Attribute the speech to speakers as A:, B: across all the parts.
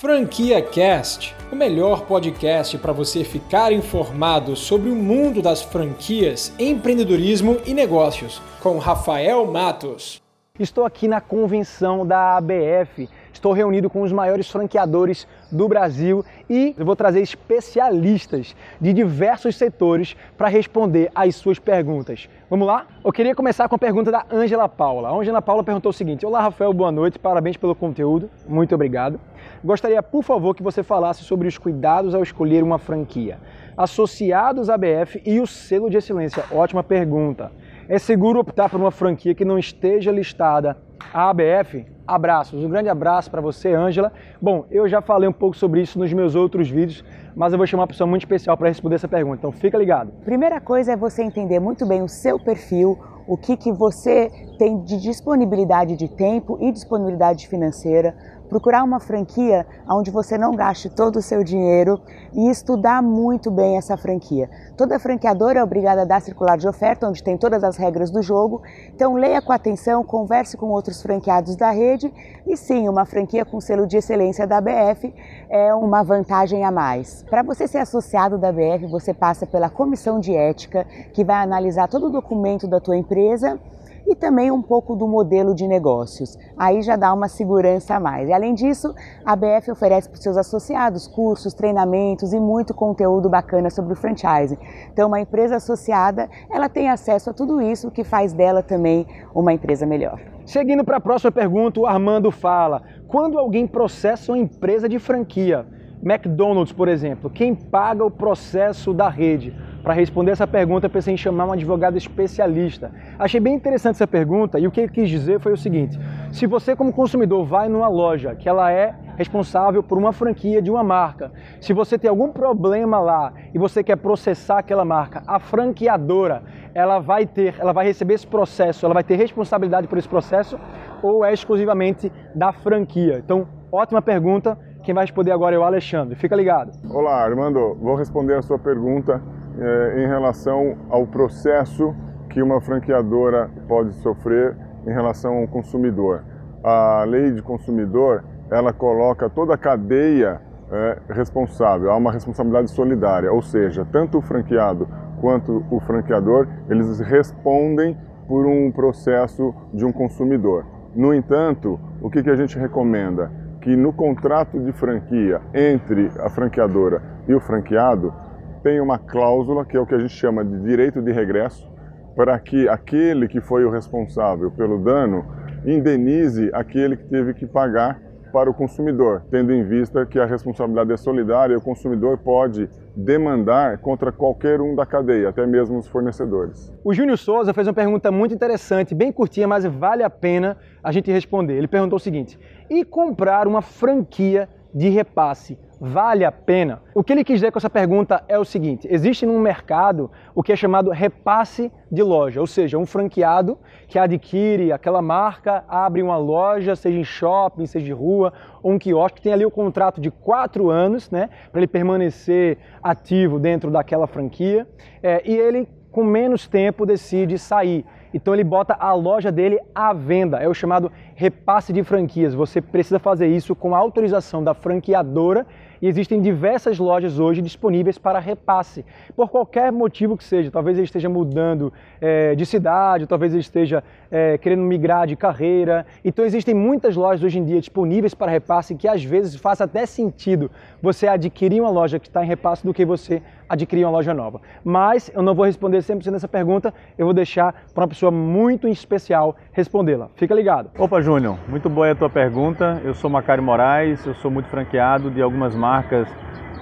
A: Franquia Cast, o melhor podcast para você ficar informado sobre o mundo das franquias, empreendedorismo e negócios, com Rafael Matos.
B: Estou aqui na convenção da ABF Estou reunido com os maiores franqueadores do Brasil e vou trazer especialistas de diversos setores para responder às suas perguntas. Vamos lá? Eu queria começar com a pergunta da Ângela Paula. A Ângela Paula perguntou o seguinte: Olá, Rafael, boa noite, parabéns pelo conteúdo, muito obrigado. Gostaria, por favor, que você falasse sobre os cuidados ao escolher uma franquia, associados à BF e o selo de excelência. Ótima pergunta. É seguro optar por uma franquia que não esteja listada à ABF? Abraços, um grande abraço para você, Ângela. Bom, eu já falei um pouco sobre isso nos meus outros vídeos, mas eu vou chamar uma pessoa muito especial para responder essa pergunta, então fica ligado.
C: Primeira coisa é você entender muito bem o seu perfil, o que, que você tem de disponibilidade de tempo e disponibilidade financeira, procurar uma franquia onde você não gaste todo o seu dinheiro e estudar muito bem essa franquia. Toda franqueadora é obrigada a dar circular de oferta, onde tem todas as regras do jogo. Então leia com atenção, converse com outros franqueados da rede e sim, uma franquia com selo de excelência da BF é uma vantagem a mais. Para você ser associado da BF, você passa pela comissão de ética, que vai analisar todo o documento da tua empresa e também um pouco do modelo de negócios. Aí já dá uma segurança a mais. E além disso, a BF oferece para os seus associados cursos, treinamentos e muito conteúdo bacana sobre o franchising. Então, uma empresa associada, ela tem acesso a tudo isso, que faz dela também uma empresa melhor.
B: Seguindo para a próxima pergunta, o Armando fala: quando alguém processa uma empresa de franquia, McDonald's, por exemplo, quem paga o processo da rede? Para responder essa pergunta, eu pensei em chamar um advogado especialista. Achei bem interessante essa pergunta e o que ele quis dizer foi o seguinte: se você, como consumidor, vai numa loja que ela é responsável por uma franquia de uma marca, se você tem algum problema lá e você quer processar aquela marca, a franqueadora ela vai ter, ela vai receber esse processo, ela vai ter responsabilidade por esse processo ou é exclusivamente da franquia? Então, ótima pergunta. Quem vai responder agora é o Alexandre. Fica ligado.
D: Olá, Armando. Vou responder a sua pergunta eh, em relação ao processo que uma franqueadora pode sofrer em relação ao consumidor. A lei de consumidor ela coloca toda a cadeia eh, responsável, há uma responsabilidade solidária, ou seja, tanto o franqueado quanto o franqueador eles respondem por um processo de um consumidor. No entanto, o que, que a gente recomenda? Que no contrato de franquia entre a franqueadora e o franqueado, tem uma cláusula que é o que a gente chama de direito de regresso, para que aquele que foi o responsável pelo dano indenize aquele que teve que pagar para o consumidor, tendo em vista que a responsabilidade é solidária e o consumidor pode demandar contra qualquer um da cadeia, até mesmo os fornecedores.
B: O Júnior Souza fez uma pergunta muito interessante, bem curtinha, mas vale a pena a gente responder. Ele perguntou o seguinte: e comprar uma franquia de repasse vale a pena? O que ele quis dizer com essa pergunta é o seguinte: existe no mercado o que é chamado repasse de loja, ou seja, um franqueado que adquire aquela marca, abre uma loja, seja em shopping, seja em rua, ou um quiosque, tem ali o contrato de quatro anos, né, para ele permanecer ativo dentro daquela franquia, é, e ele com menos tempo decide sair. Então ele bota a loja dele à venda. É o chamado repasse de franquias. Você precisa fazer isso com autorização da franqueadora e existem diversas lojas hoje disponíveis para repasse, por qualquer motivo que seja. Talvez ele esteja mudando é, de cidade, talvez ele esteja é, querendo migrar de carreira. Então existem muitas lojas hoje em dia disponíveis para repasse que às vezes faz até sentido você adquirir uma loja que está em repasse do que você adquirir uma loja nova. Mas eu não vou responder 100% dessa pergunta, eu vou deixar para uma pessoa muito especial respondê-la. Fica ligado.
E: Opa, Júnior, muito boa a tua pergunta. Eu sou Macário Moraes, eu sou muito franqueado de algumas marcas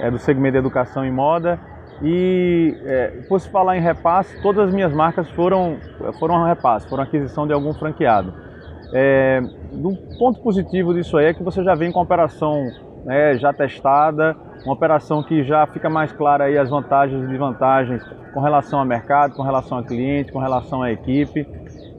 E: é, do segmento de educação e moda. E é, por se falar em repasse, todas as minhas marcas foram, foram repasse, foram aquisição de algum franqueado. É, um ponto positivo disso aí é que você já vem com a operação né, já testada, uma operação que já fica mais clara aí as vantagens e desvantagens com relação ao mercado, com relação ao cliente, com relação à equipe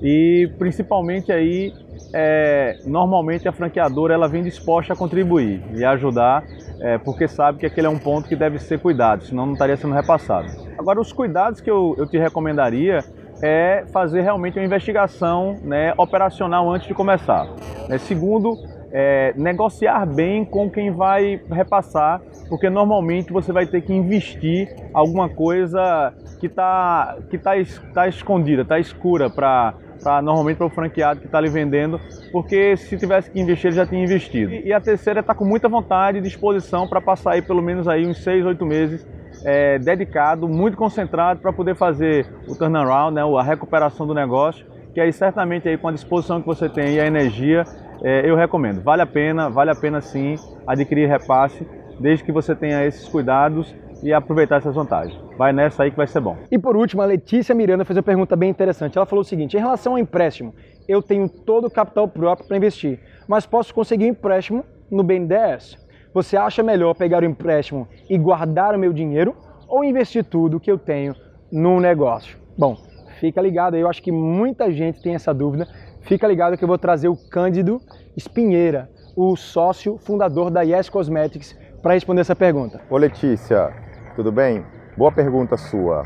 E: e principalmente aí é, normalmente a franqueadora ela vem disposta a contribuir e ajudar é, porque sabe que aquele é um ponto que deve ser cuidado, senão não estaria sendo repassado. Agora os cuidados que eu, eu te recomendaria é fazer realmente uma investigação né, operacional antes de começar. É, segundo, é, negociar bem com quem vai repassar, porque normalmente você vai ter que investir alguma coisa que está que tá, tá escondida, está escura para normalmente para o franqueado que está ali vendendo, porque se tivesse que investir, ele já tinha investido. E, e a terceira está com muita vontade e disposição para passar aí pelo menos aí uns seis, oito meses é, dedicado, muito concentrado para poder fazer o turnaround, né, a recuperação do negócio, que aí certamente aí com a disposição que você tem e a energia, é, eu recomendo. Vale a pena, vale a pena sim adquirir repasse, desde que você tenha esses cuidados e aproveitar essas vantagens. Vai nessa aí que vai ser bom.
B: E por último, a Letícia Miranda fez uma pergunta bem interessante. Ela falou o seguinte: em relação ao empréstimo, eu tenho todo o capital próprio para investir, mas posso conseguir um empréstimo no BNDES. Você acha melhor pegar o empréstimo e guardar o meu dinheiro ou investir tudo que eu tenho num negócio? Bom, fica ligado aí, eu acho que muita gente tem essa dúvida. Fica ligado que eu vou trazer o Cândido Espinheira, o sócio fundador da Yes Cosmetics, para responder essa pergunta.
F: Ô Letícia, tudo bem? Boa pergunta sua.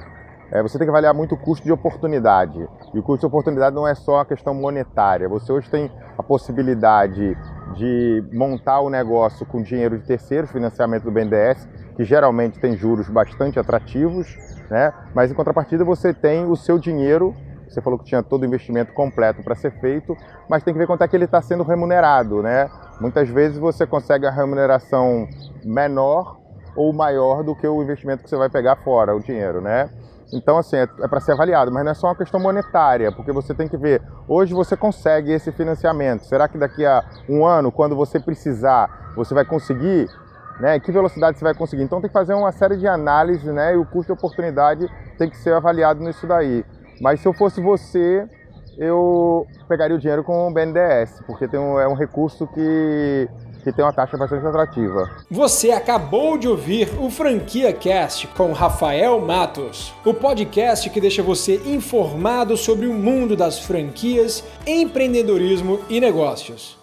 F: É, você tem que avaliar muito o custo de oportunidade. E o custo de oportunidade não é só a questão monetária. Você hoje tem a possibilidade de montar o negócio com dinheiro de terceiros, financiamento do BNDES, que geralmente tem juros bastante atrativos, né? mas em contrapartida você tem o seu dinheiro. Você falou que tinha todo o investimento completo para ser feito, mas tem que ver quanto é que ele está sendo remunerado. Né? Muitas vezes você consegue a remuneração menor ou maior do que o investimento que você vai pegar fora, o dinheiro, né? Então, assim, é, é para ser avaliado, mas não é só uma questão monetária, porque você tem que ver, hoje você consegue esse financiamento, será que daqui a um ano, quando você precisar, você vai conseguir? Né? Que velocidade você vai conseguir? Então tem que fazer uma série de análises, né? E o custo de oportunidade tem que ser avaliado nisso daí. Mas se eu fosse você, eu pegaria o dinheiro com o BNDES, porque tem um, é um recurso que que tem uma taxa bastante atrativa.
A: Você acabou de ouvir o Franquia Cast com Rafael Matos, o podcast que deixa você informado sobre o mundo das franquias, empreendedorismo e negócios.